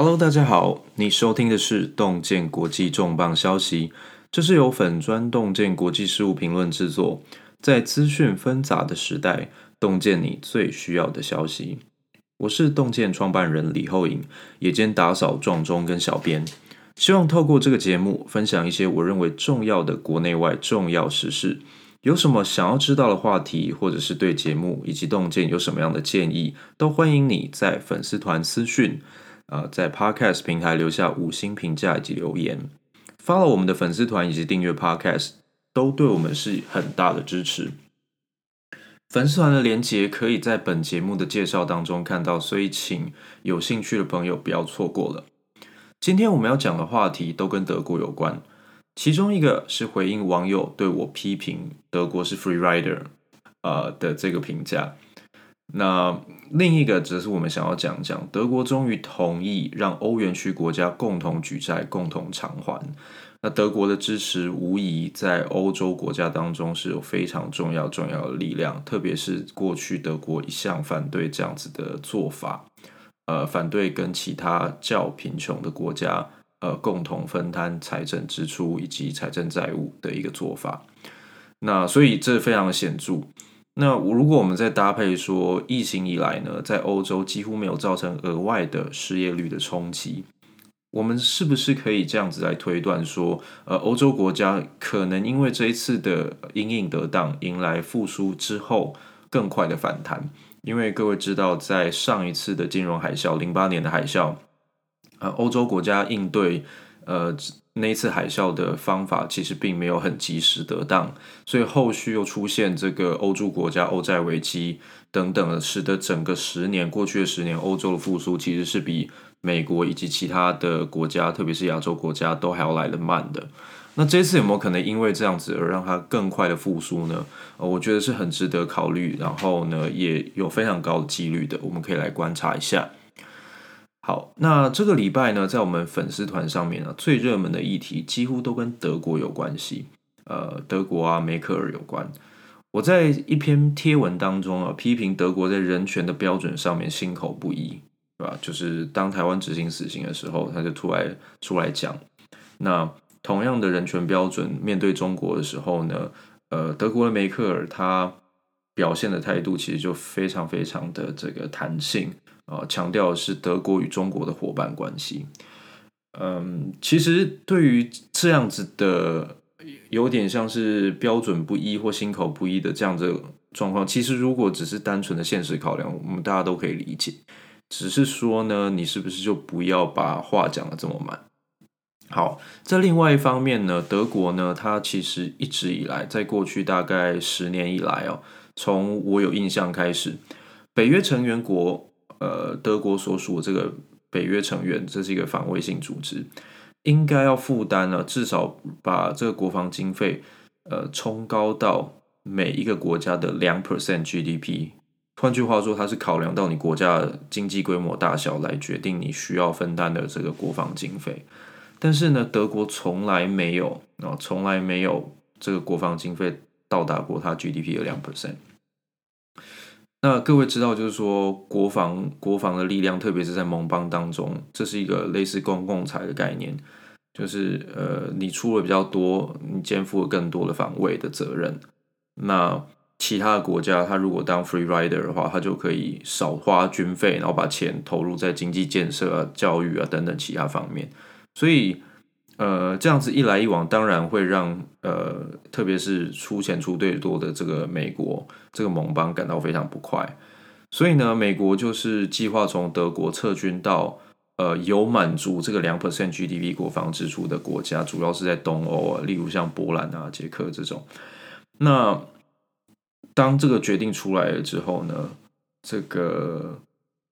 Hello，大家好，你收听的是洞见国际重磅消息，这是由粉砖洞见国际事务评论制作，在资讯纷杂的时代，洞见你最需要的消息。我是洞见创办人李厚颖，也兼打扫撞钟跟小编，希望透过这个节目，分享一些我认为重要的国内外重要时事。有什么想要知道的话题，或者是对节目以及洞见有什么样的建议，都欢迎你在粉丝团私讯。呃，在 Podcast 平台留下五星评价以及留言，follow 我们的粉丝团以及订阅 Podcast，都对我们是很大的支持。粉丝团的连接可以在本节目的介绍当中看到，所以请有兴趣的朋友不要错过了。今天我们要讲的话题都跟德国有关，其中一个是回应网友对我批评德国是 free rider 呃的这个评价。那另一个则是我们想要讲讲，德国终于同意让欧元区国家共同举债、共同偿还。那德国的支持无疑在欧洲国家当中是有非常重要、重要的力量，特别是过去德国一向反对这样子的做法，呃，反对跟其他较贫穷的国家呃共同分摊财政支出以及财政债务的一个做法。那所以这非常显著。那如果我们再搭配说，疫情以来呢，在欧洲几乎没有造成额外的失业率的冲击，我们是不是可以这样子来推断说，呃，欧洲国家可能因为这一次的因应得当，迎来复苏之后更快的反弹？因为各位知道，在上一次的金融海啸，零八年的海啸，呃，欧洲国家应对，呃。那一次海啸的方法其实并没有很及时得当，所以后续又出现这个欧洲国家欧债危机等等，使得整个十年过去的十年，欧洲的复苏其实是比美国以及其他的国家，特别是亚洲国家都还要来得慢的。那这次有没有可能因为这样子而让它更快的复苏呢？呃，我觉得是很值得考虑，然后呢也有非常高的几率的，我们可以来观察一下。好，那这个礼拜呢，在我们粉丝团上面呢，最热门的议题几乎都跟德国有关系。呃，德国啊，梅克尔有关。我在一篇贴文当中啊，批评德国在人权的标准上面心口不一，对吧？就是当台湾执行死刑的时候，他就出来出来讲。那同样的人权标准，面对中国的时候呢，呃，德国的梅克尔他表现的态度其实就非常非常的这个弹性。啊，强调的是德国与中国的伙伴关系。嗯，其实对于这样子的有点像是标准不一或心口不一的这样子状况，其实如果只是单纯的现实考量，我们大家都可以理解。只是说呢，你是不是就不要把话讲的这么满？好，在另外一方面呢，德国呢，它其实一直以来，在过去大概十年以来哦，从我有印象开始，北约成员国。呃，德国所属这个北约成员，这是一个防卫性组织，应该要负担呢，至少把这个国防经费，呃，冲高到每一个国家的两 percent GDP。换句话说，它是考量到你国家经济规模大小来决定你需要分担的这个国防经费。但是呢，德国从来没有啊，从来没有这个国防经费到达过它 GDP 的两 percent。那各位知道，就是说国防国防的力量，特别是在盟邦当中，这是一个类似公共财的概念，就是呃，你出了比较多，你肩负了更多的防卫的责任。那其他的国家，他如果当 free rider 的话，他就可以少花军费，然后把钱投入在经济建设啊、教育啊等等其他方面。所以。呃，这样子一来一往，当然会让呃，特别是出钱出最多的这个美国这个盟邦感到非常不快。所以呢，美国就是计划从德国撤军到呃有满足这个两 percent GDP 国防支出的国家，主要是在东欧啊，例如像波兰啊、捷克这种。那当这个决定出来了之后呢，这个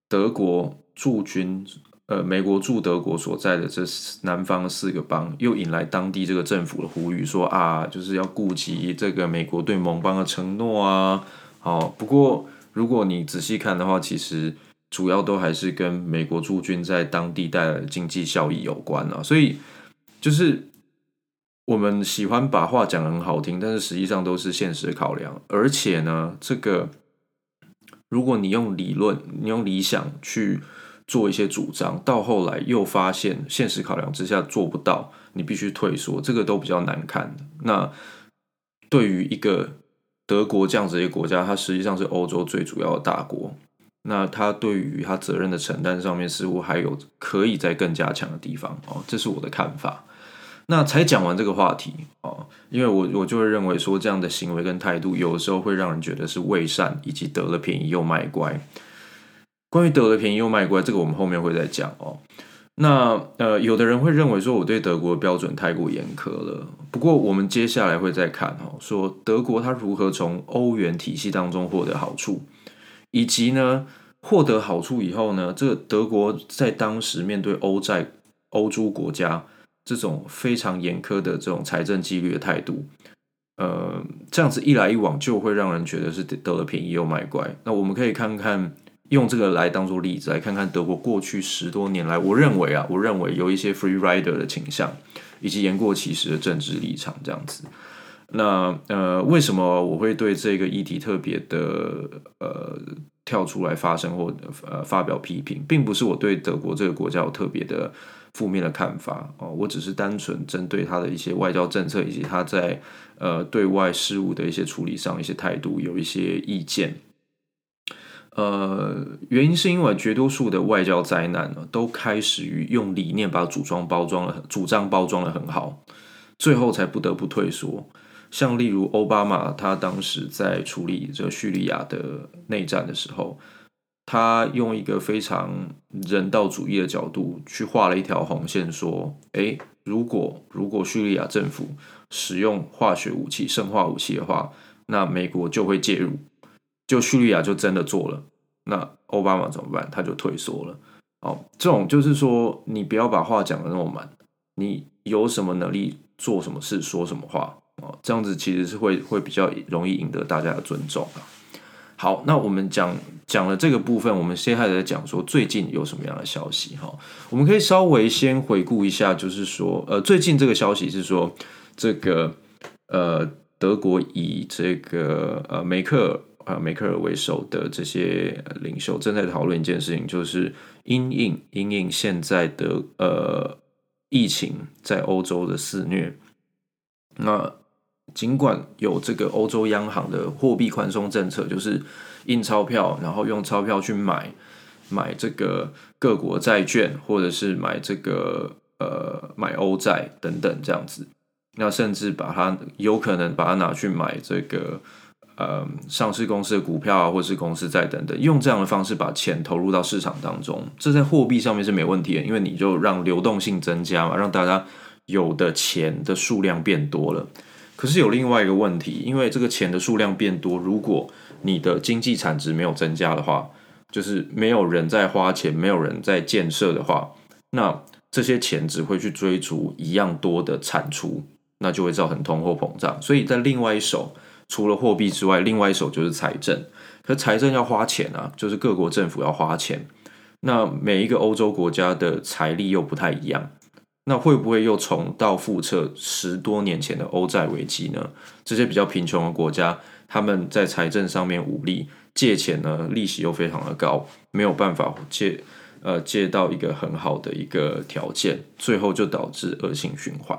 德国驻军。呃，美国驻德国所在的这南方四个邦，又引来当地这个政府的呼吁，说啊，就是要顾及这个美国对盟邦的承诺啊。好，不过如果你仔细看的话，其实主要都还是跟美国驻军在当地带来的经济效益有关啊。所以，就是我们喜欢把话讲得很好听，但是实际上都是现实考量。而且呢，这个如果你用理论，你用理想去。做一些主张，到后来又发现现实考量之下做不到，你必须退缩，这个都比较难看。那对于一个德国这样子一个国家，它实际上是欧洲最主要的大国，那它对于它责任的承担上面，似乎还有可以再更加强的地方哦，这是我的看法。那才讲完这个话题哦，因为我我就会认为说，这样的行为跟态度，有的时候会让人觉得是伪善，以及得了便宜又卖乖。关于得了便宜又卖乖，这个我们后面会再讲哦。那呃，有的人会认为说我对德国的标准太过严苛了。不过我们接下来会再看哦，说德国它如何从欧元体系当中获得好处，以及呢，获得好处以后呢，这个德国在当时面对欧债、欧洲国家这种非常严苛的这种财政纪律的态度，呃，这样子一来一往就会让人觉得是得了便宜又卖乖。那我们可以看看。用这个来当做例子，来看看德国过去十多年来，我认为啊，我认为有一些 free rider 的倾向，以及言过其实的政治立场这样子。那呃，为什么我会对这个议题特别的呃跳出来发声或呃发表批评，并不是我对德国这个国家有特别的负面的看法哦，我只是单纯针对他的一些外交政策以及他在呃对外事务的一些处理上一些态度有一些意见。呃，原因是因为绝多数的外交灾难呢，都开始于用理念把主装包装了，主张包装的很好，最后才不得不退缩。像例如奥巴马，他当时在处理这叙利亚的内战的时候，他用一个非常人道主义的角度去画了一条红线，说：诶，如果如果叙利亚政府使用化学武器、生化武器的话，那美国就会介入。就叙利亚就真的做了，那奥巴马怎么办？他就退缩了。哦，这种就是说，你不要把话讲得那么满，你有什么能力做什么事，说什么话哦，这样子其实是会会比较容易赢得大家的尊重啊。好，那我们讲讲了这个部分，我们现在在讲说最近有什么样的消息哈？我们可以稍微先回顾一下，就是说，呃，最近这个消息是说，这个呃，德国以这个呃梅克。啊，梅克尔为首的这些领袖正在讨论一件事情，就是因应因应现在的呃疫情在欧洲的肆虐。那尽管有这个欧洲央行的货币宽松政策，就是印钞票，然后用钞票去买买这个各国债券，或者是买这个呃买欧债等等这样子。那甚至把它有可能把它拿去买这个。呃，上市公司的股票啊，或是公司债等等，用这样的方式把钱投入到市场当中，这在货币上面是没问题的，因为你就让流动性增加嘛，让大家有的钱的数量变多了。可是有另外一个问题，因为这个钱的数量变多，如果你的经济产值没有增加的话，就是没有人在花钱，没有人在建设的话，那这些钱只会去追逐一样多的产出，那就会造成通货膨胀。所以在另外一手。除了货币之外，另外一手就是财政。可财政要花钱啊，就是各国政府要花钱。那每一个欧洲国家的财力又不太一样，那会不会又重蹈覆辙十多年前的欧债危机呢？这些比较贫穷的国家，他们在财政上面无力，借钱呢，利息又非常的高，没有办法借呃借到一个很好的一个条件，最后就导致恶性循环。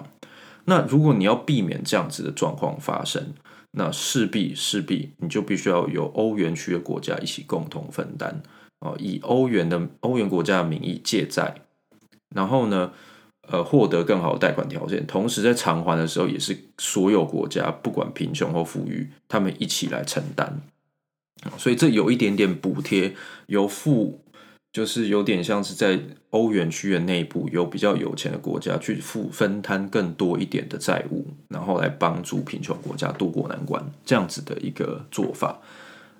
那如果你要避免这样子的状况发生，那势必势必你就必须要由欧元区的国家一起共同分担啊，以欧元的欧元国家的名义借债，然后呢，呃，获得更好的贷款条件，同时在偿还的时候也是所有国家不管贫穷或富裕，他们一起来承担，所以这有一点点补贴，由富。就是有点像是在欧元区的内部，有比较有钱的国家去负分摊更多一点的债务，然后来帮助贫穷国家渡过难关，这样子的一个做法。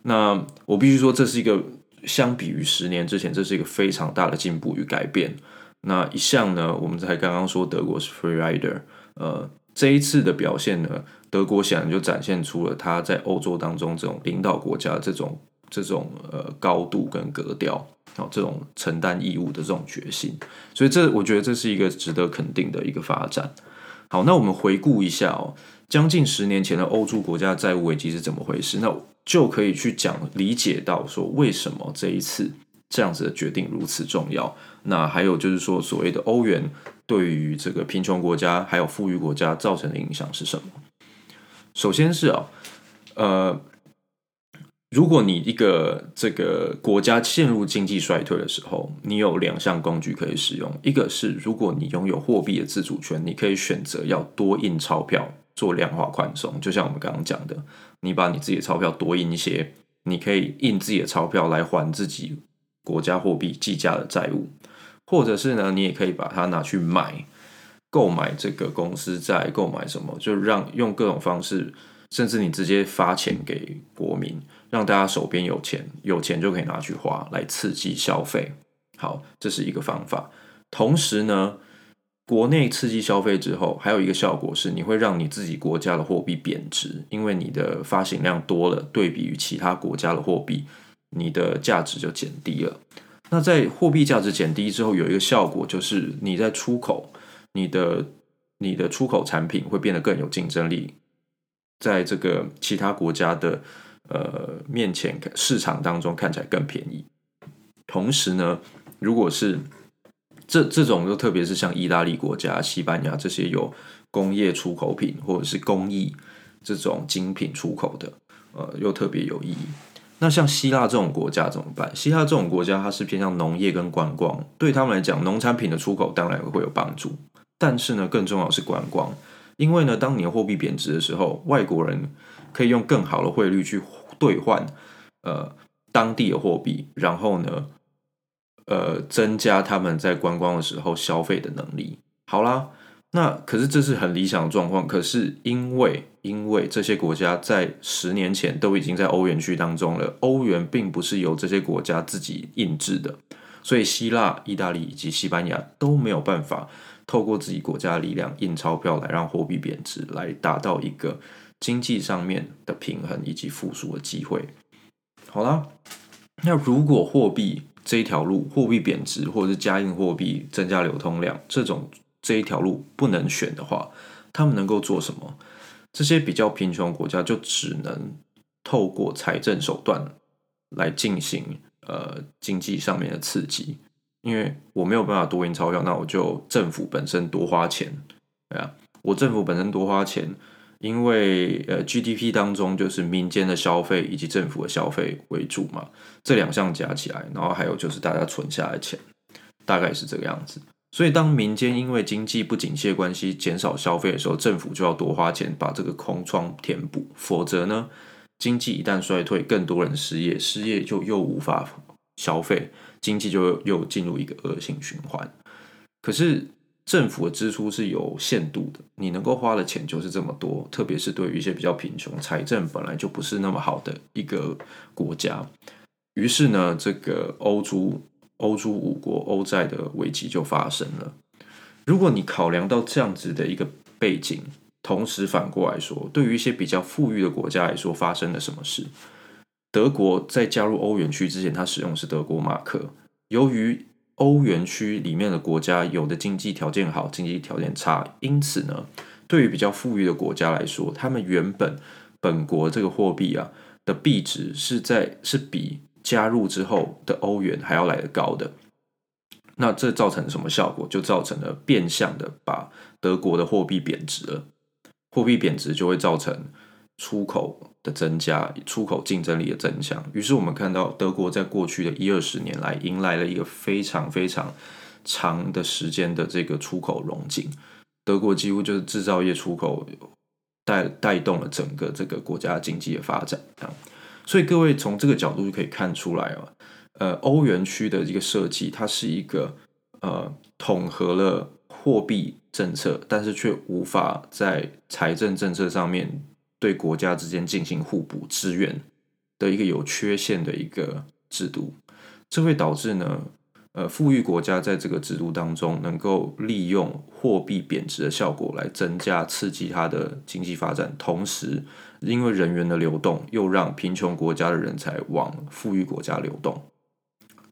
那我必须说，这是一个相比于十年之前，这是一个非常大的进步与改变。那一向呢，我们才刚刚说德国是 free rider，呃，这一次的表现呢，德国显然就展现出了他在欧洲当中这种领导国家这种这种呃高度跟格调。哦，这种承担义务的这种决心，所以这我觉得这是一个值得肯定的一个发展。好，那我们回顾一下哦，将近十年前的欧洲国家债务危机是怎么回事？那就可以去讲理解到说，为什么这一次这样子的决定如此重要。那还有就是说，所谓的欧元对于这个贫穷国家还有富裕国家造成的影响是什么？首先是啊，呃，如果你一个这个国家陷入经济衰退的时候，你有两项工具可以使用，一个是如果你拥有货币的自主权，你可以选择要多印钞票做量化宽松，就像我们刚刚讲的，你把你自己的钞票多印一些，你可以印自己的钞票来还自己国家货币计价的债务，或者是呢，你也可以把它拿去买，购买这个公司债，购买什么，就让用各种方式，甚至你直接发钱给国民，让大家手边有钱，有钱就可以拿去花，来刺激消费。好，这是一个方法。同时呢，国内刺激消费之后，还有一个效果是，你会让你自己国家的货币贬值，因为你的发行量多了，对比于其他国家的货币。你的价值就减低了。那在货币价值减低之后，有一个效果就是你在出口，你的你的出口产品会变得更有竞争力，在这个其他国家的呃面前市场当中看起来更便宜。同时呢，如果是这这种，就特别是像意大利国家、西班牙这些有工业出口品或者是工艺这种精品出口的，呃，又特别有意义。那像希腊这种国家怎么办？希腊这种国家它是偏向农业跟观光，对他们来讲，农产品的出口当然会有帮助。但是呢，更重要是观光，因为呢，当你货币贬值的时候，外国人可以用更好的汇率去兑换呃当地的货币，然后呢，呃，增加他们在观光的时候消费的能力。好啦。那可是这是很理想的状况，可是因为因为这些国家在十年前都已经在欧元区当中了，欧元并不是由这些国家自己印制的，所以希腊、意大利以及西班牙都没有办法透过自己国家的力量印钞票来让货币贬值，来达到一个经济上面的平衡以及复苏的机会。好啦，那如果货币这一条路，货币贬值或者是加印货币增加流通量这种。这一条路不能选的话，他们能够做什么？这些比较贫穷国家就只能透过财政手段来进行呃经济上面的刺激。因为我没有办法多印钞票，那我就政府本身多花钱，对啊，我政府本身多花钱，因为呃 GDP 当中就是民间的消费以及政府的消费为主嘛，这两项加起来，然后还有就是大家存下来钱，大概是这个样子。所以，当民间因为经济不景气的关系减少消费的时候，政府就要多花钱把这个空窗填补。否则呢，经济一旦衰退，更多人失业，失业就又无法消费，经济就又进入一个恶性循环。可是，政府的支出是有限度的，你能够花的钱就是这么多。特别是对于一些比较贫穷、财政本来就不是那么好的一个国家，于是呢，这个欧洲。欧洲五国欧债的危机就发生了。如果你考量到这样子的一个背景，同时反过来说，对于一些比较富裕的国家来说，发生了什么事？德国在加入欧元区之前，它使用的是德国马克。由于欧元区里面的国家有的经济条件好，经济条件差，因此呢，对于比较富裕的国家来说，他们原本本国这个货币啊的币值是在是比。加入之后的欧元还要来得高的，那这造成什么效果？就造成了变相的把德国的货币贬值了。货币贬值就会造成出口的增加，出口竞争力的增强。于是我们看到德国在过去的一二十年来，迎来了一个非常非常长的时间的这个出口荣景。德国几乎就是制造业出口带带动了整个这个国家经济的发展。所以各位从这个角度就可以看出来啊，呃，欧元区的一个设计，它是一个呃统合了货币政策，但是却无法在财政政策上面对国家之间进行互补支援的一个有缺陷的一个制度，这会导致呢，呃，富裕国家在这个制度当中能够利用货币贬值的效果来增加刺激它的经济发展，同时。因为人员的流动，又让贫穷国家的人才往富裕国家流动。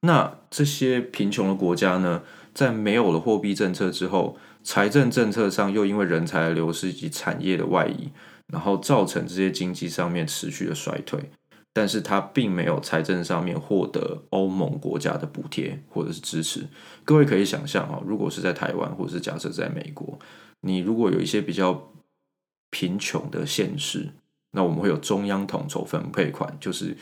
那这些贫穷的国家呢，在没有了货币政策之后，财政政策上又因为人才的流失以及产业的外移，然后造成这些经济上面持续的衰退。但是它并没有财政上面获得欧盟国家的补贴或者是支持。各位可以想象啊，如果是在台湾，或者是假设在美国，你如果有一些比较贫穷的县市，那我们会有中央统筹分配款，就是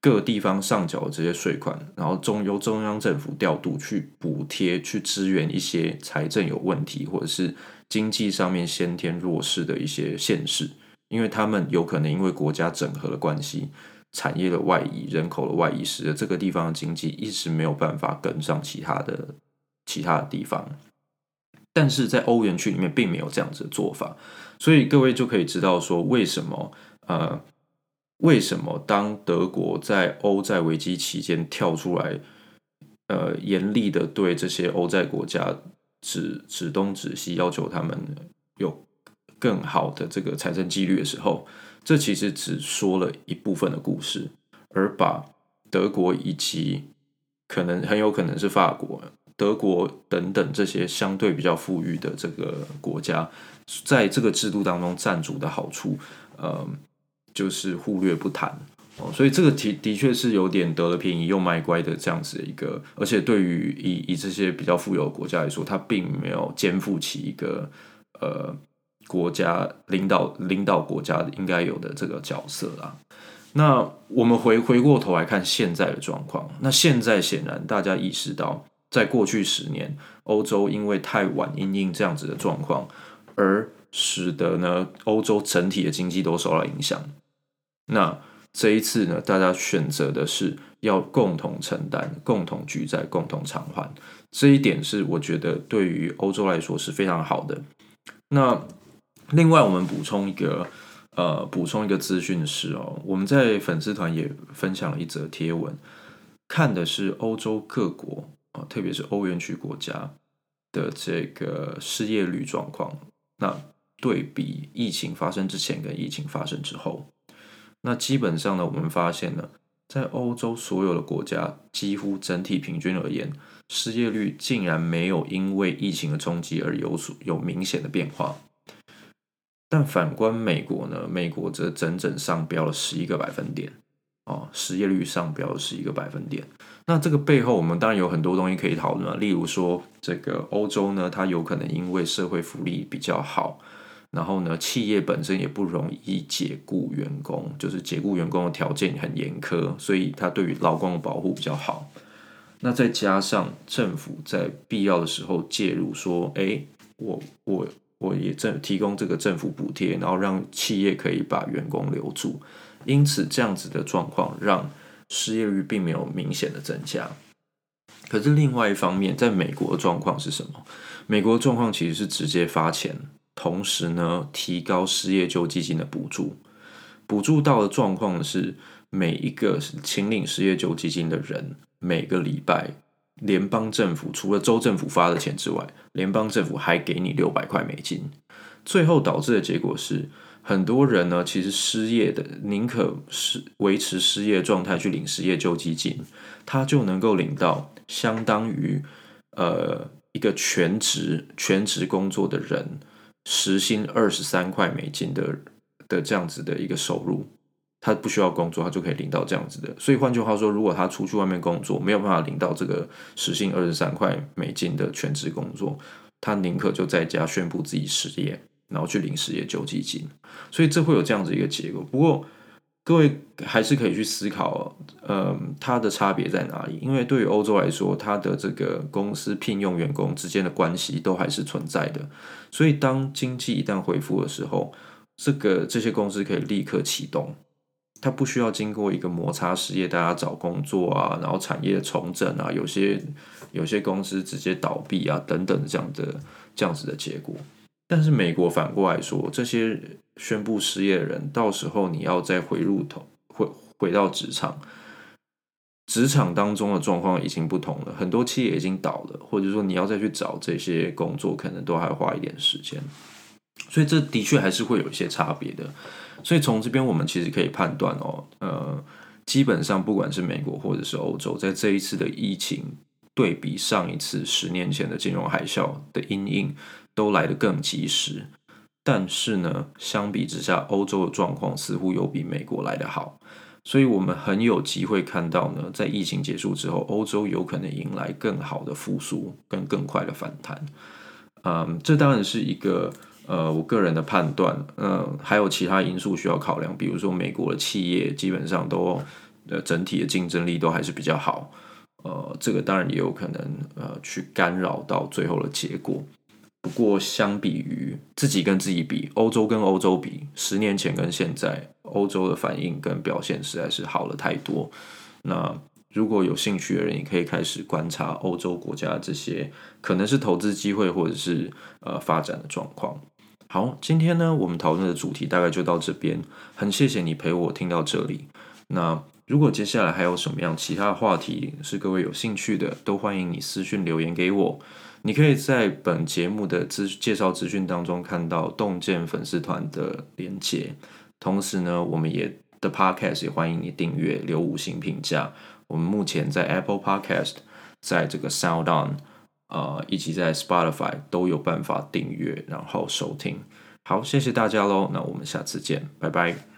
各地方上缴的这些税款，然后中由中央政府调度去补贴、去支援一些财政有问题或者是经济上面先天弱势的一些县市，因为他们有可能因为国家整合的关系。产业的外移、人口的外移，使得这个地方的经济一直没有办法跟上其他的其他的地方。但是在欧元区里面，并没有这样子的做法，所以各位就可以知道说，为什么呃，为什么当德国在欧债危机期间跳出来，呃，严厉的对这些欧债国家指指东指西，要求他们有更好的这个财政纪律的时候。这其实只说了一部分的故事，而把德国以及可能很有可能是法国、德国等等这些相对比较富裕的这个国家，在这个制度当中占主的好处，呃，就是忽略不谈哦。所以这个的的确是有点得了便宜又卖乖的这样子的一个，而且对于以以这些比较富有的国家来说，它并没有肩负起一个呃。国家领导领导国家应该有的这个角色啦。那我们回回过头来看现在的状况。那现在显然大家意识到，在过去十年，欧洲因为太晚因应这样子的状况，而使得呢欧洲整体的经济都受到影响。那这一次呢，大家选择的是要共同承担、共同举债、共同偿还。这一点是我觉得对于欧洲来说是非常好的。那另外，我们补充一个，呃，补充一个资讯是哦，我们在粉丝团也分享了一则贴文，看的是欧洲各国啊，特别是欧元区国家的这个失业率状况。那对比疫情发生之前跟疫情发生之后，那基本上呢，我们发现呢，在欧洲所有的国家，几乎整体平均而言，失业率竟然没有因为疫情的冲击而有所有明显的变化。但反观美国呢，美国则整整上标了十一个百分点哦，失业率上标了十一个百分点。那这个背后，我们当然有很多东西可以讨论。例如说，这个欧洲呢，它有可能因为社会福利比较好，然后呢，企业本身也不容易解雇员工，就是解雇员工的条件很严苛，所以它对于劳工的保护比较好。那再加上政府在必要的时候介入，说，哎，我我。我也政提供这个政府补贴，然后让企业可以把员工留住，因此这样子的状况让失业率并没有明显的增加。可是另外一方面，在美国的状况是什么？美国的状况其实是直接发钱，同时呢提高失业救济金的补助，补助到的状况是每一个请领失业救济金的人每个礼拜。联邦政府除了州政府发的钱之外，联邦政府还给你六百块美金。最后导致的结果是，很多人呢其实失业的，宁可是维持失业状态去领失业救济金，他就能够领到相当于呃一个全职全职工作的人时薪二十三块美金的的这样子的一个收入。他不需要工作，他就可以领到这样子的。所以换句话说，如果他出去外面工作，没有办法领到这个时薪二十三块美金的全职工作，他宁可就在家宣布自己失业，然后去领失业救济金。所以这会有这样子一个结果。不过各位还是可以去思考，嗯，它的差别在哪里？因为对于欧洲来说，它的这个公司聘用员工之间的关系都还是存在的。所以当经济一旦恢复的时候，这个这些公司可以立刻启动。它不需要经过一个摩擦失业，大家找工作啊，然后产业重整啊，有些有些公司直接倒闭啊，等等这样的这样子的结果。但是美国反过来说，这些宣布失业的人，到时候你要再回入头回回到职场，职场当中的状况已经不同了，很多企业已经倒了，或者说你要再去找这些工作，可能都还花一点时间。所以这的确还是会有一些差别的。所以从这边我们其实可以判断哦，呃，基本上不管是美国或者是欧洲，在这一次的疫情对比上一次十年前的金融海啸的阴影都来得更及时。但是呢，相比之下，欧洲的状况似乎有比美国来得好。所以我们很有机会看到呢，在疫情结束之后，欧洲有可能迎来更好的复苏跟更快的反弹。嗯，这当然是一个呃我个人的判断，嗯，还有其他因素需要考量，比如说美国的企业基本上都呃整体的竞争力都还是比较好，呃，这个当然也有可能呃去干扰到最后的结果。不过，相比于自己跟自己比，欧洲跟欧洲比，十年前跟现在，欧洲的反应跟表现实在是好了太多。那如果有兴趣的人，也可以开始观察欧洲国家这些可能是投资机会或者是呃发展的状况。好，今天呢，我们讨论的主题大概就到这边，很谢谢你陪我听到这里。那如果接下来还有什么样其他的话题是各位有兴趣的，都欢迎你私讯留言给我。你可以在本节目的资介绍资讯当中看到洞见粉丝团的连接，同时呢，我们也的 Podcast 也欢迎你订阅、留五星评价。我们目前在 Apple Podcast，在这个 Sound On，呃，以及在 Spotify 都有办法订阅然后收听。好，谢谢大家喽，那我们下次见，拜拜。